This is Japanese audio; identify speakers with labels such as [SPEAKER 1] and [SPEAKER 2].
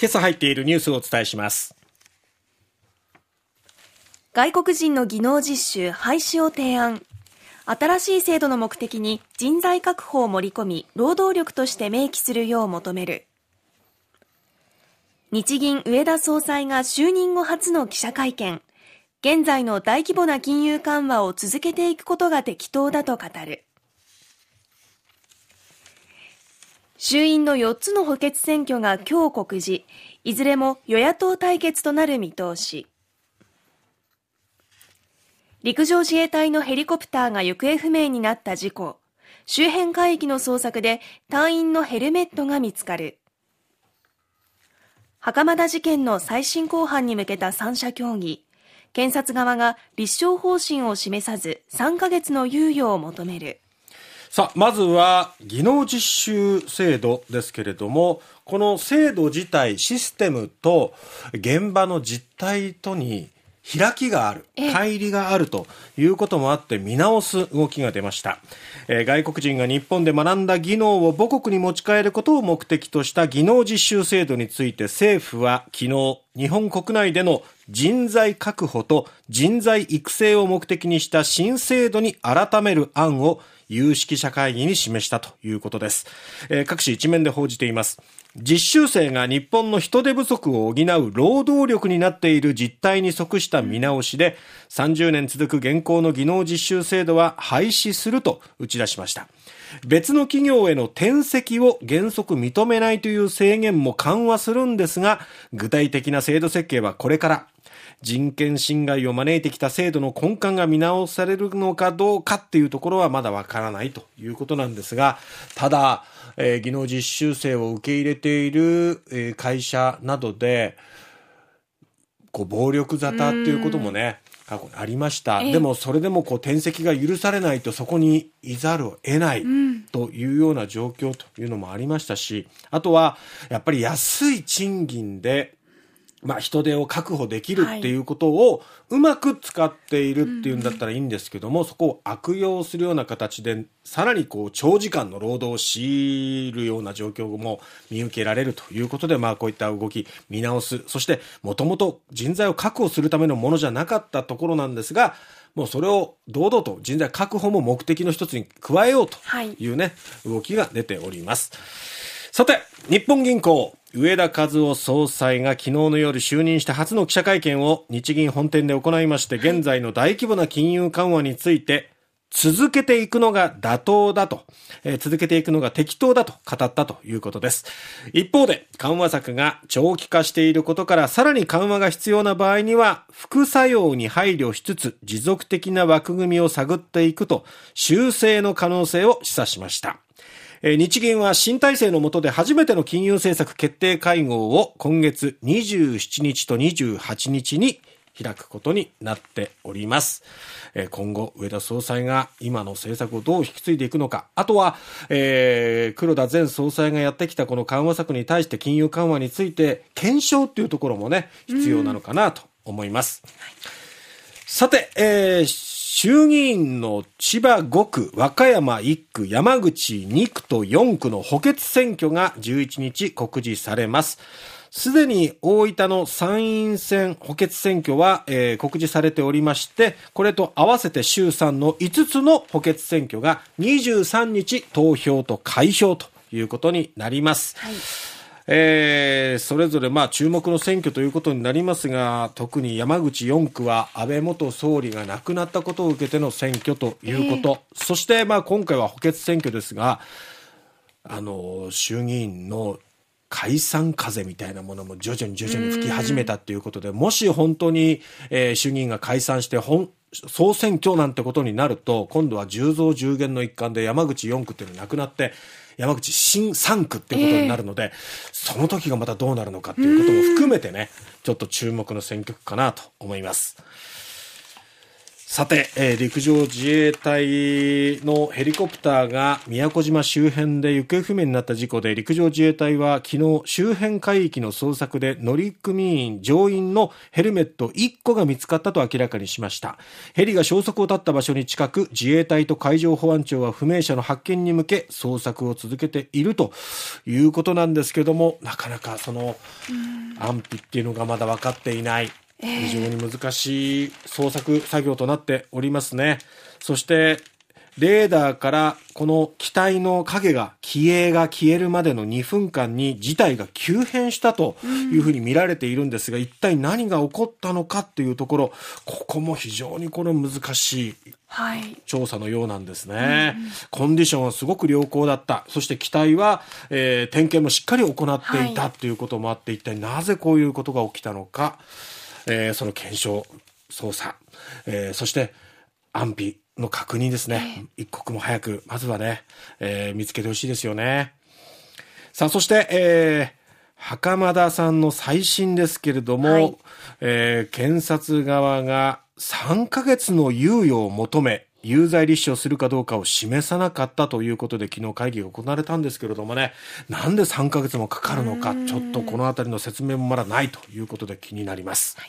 [SPEAKER 1] 今朝入っているニュースをお伝えします。
[SPEAKER 2] 外国人の技能実習廃止を提案。新しい制度の目的に人材確保を盛り込み労働力として明記するよう求める。日銀上田総裁が就任後初の記者会見。現在の大規模な金融緩和を続けていくことが適当だと語る。衆院の4つの補欠選挙が今日告示、いずれも与野党対決となる見通し。陸上自衛隊のヘリコプターが行方不明になった事故。周辺海域の捜索で隊員のヘルメットが見つかる。袴田事件の再審公判に向けた三者協議。検察側が立証方針を示さず3ヶ月の猶予を求める。
[SPEAKER 1] さあ、まずは技能実習制度ですけれども、この制度自体、システムと現場の実態とに開きがある、乖離があるということもあって見直す動きが出ました。えー、外国人が日本で学んだ技能を母国に持ち帰ることを目的とした技能実習制度について政府は昨日、日本国内での人材確保と人材育成を目的にした新制度に改める案を有識者会議に示したということです。えー、各紙一面で報じています。実習生が日本の人手不足を補う労働力になっている実態に即した見直しで、30年続く現行の技能実習制度は廃止すると打ち出しました。別の企業への転籍を原則認めないという制限も緩和するんですが、具体的な制度設計はこれから。人権侵害を招いてきた制度の根幹が見直されるのかどうかっていうところはまだわからないということなんですが、ただ、えー、技能実習生を受け入れている、えー、会社などで、こう暴力沙汰っていうこともね、過去にありました。でもそれでもこう転籍が許されないとそこにいざるを得ないというような状況というのもありましたし、あとはやっぱり安い賃金でまあ、人手を確保できるっていうことをうまく使っているっていうんだったらいいんですけども、そこを悪用するような形でさらにこう長時間の労働を強いるような状況も見受けられるということで、まあ、こういった動き見直す。そしてもともと人材を確保するためのものじゃなかったところなんですがもうそれを堂々と人材確保も目的の一つに加えようというね、はい、動きが出ております。さて、日本銀行、上田和夫総裁が昨日の夜就任して初の記者会見を日銀本店で行いまして、現在の大規模な金融緩和について、続けていくのが妥当だと、えー、続けていくのが適当だと語ったということです。一方で、緩和策が長期化していることから、さらに緩和が必要な場合には、副作用に配慮しつつ、持続的な枠組みを探っていくと、修正の可能性を示唆しました。日銀は新体制の下で初めての金融政策決定会合を今月27日と28日に開くことになっております。今後、上田総裁が今の政策をどう引き継いでいくのか、あとは、えー、黒田前総裁がやってきたこの緩和策に対して金融緩和について検証っていうところもね、必要なのかなと思います。さて、えー、衆議院の千葉5区、和歌山1区、山口2区と4区の補欠選挙が11日告示されます。すでに大分の参院選補欠選挙は、えー、告示されておりまして、これと合わせて衆参の5つの補欠選挙が23日投票と開票ということになります。はいえー、それぞれまあ注目の選挙ということになりますが、特に山口4区は安倍元総理が亡くなったことを受けての選挙ということ、えー、そしてまあ今回は補欠選挙ですが、あの、衆議院の解散風みたいなものも徐々に徐々に吹き始めたということで、もし本当に、えー、衆議院が解散して本、総選挙なんてことになると、今度は10増10減の一環で山口4区っていうのがなくなって、山口新3区っていうことになるので、えー、その時がまたどうなるのかっていうことも含めてね、ちょっと注目の選挙区かなと思います。さて、えー、陸上自衛隊のヘリコプターが宮古島周辺で行方不明になった事故で陸上自衛隊は昨日周辺海域の捜索で乗組員乗員のヘルメット1個が見つかったと明らかにしました。ヘリが消息を絶った場所に近く自衛隊と海上保安庁は不明者の発見に向け捜索を続けているということなんですけどもなかなかその安否っていうのがまだ分かっていない。非常に難しい捜索作業となっておりますね。そして、レーダーからこの機体の影が、機影が消えるまでの2分間に事態が急変したというふうに見られているんですが、一体何が起こったのかっていうところ、ここも非常にこれ難しい調査のようなんですね、はいコンディションはすごく良好だった。そして機体は、えー、点検もしっかり行っていたということもあって、一体なぜこういうことが起きたのか。えー、その検証、捜査、えー、そして安否の確認ですね。一刻も早く、まずはね、えー、見つけてほしいですよね。さあ、そして、えー、袴田さんの再審ですけれども、はい、えー、検察側が3ヶ月の猶予を求め、有罪立証するかどうかを示さなかったということで昨日会議が行われたんですけれどもね、なんで3ヶ月もかかるのか、ちょっとこのあたりの説明もまだないということで気になります。はい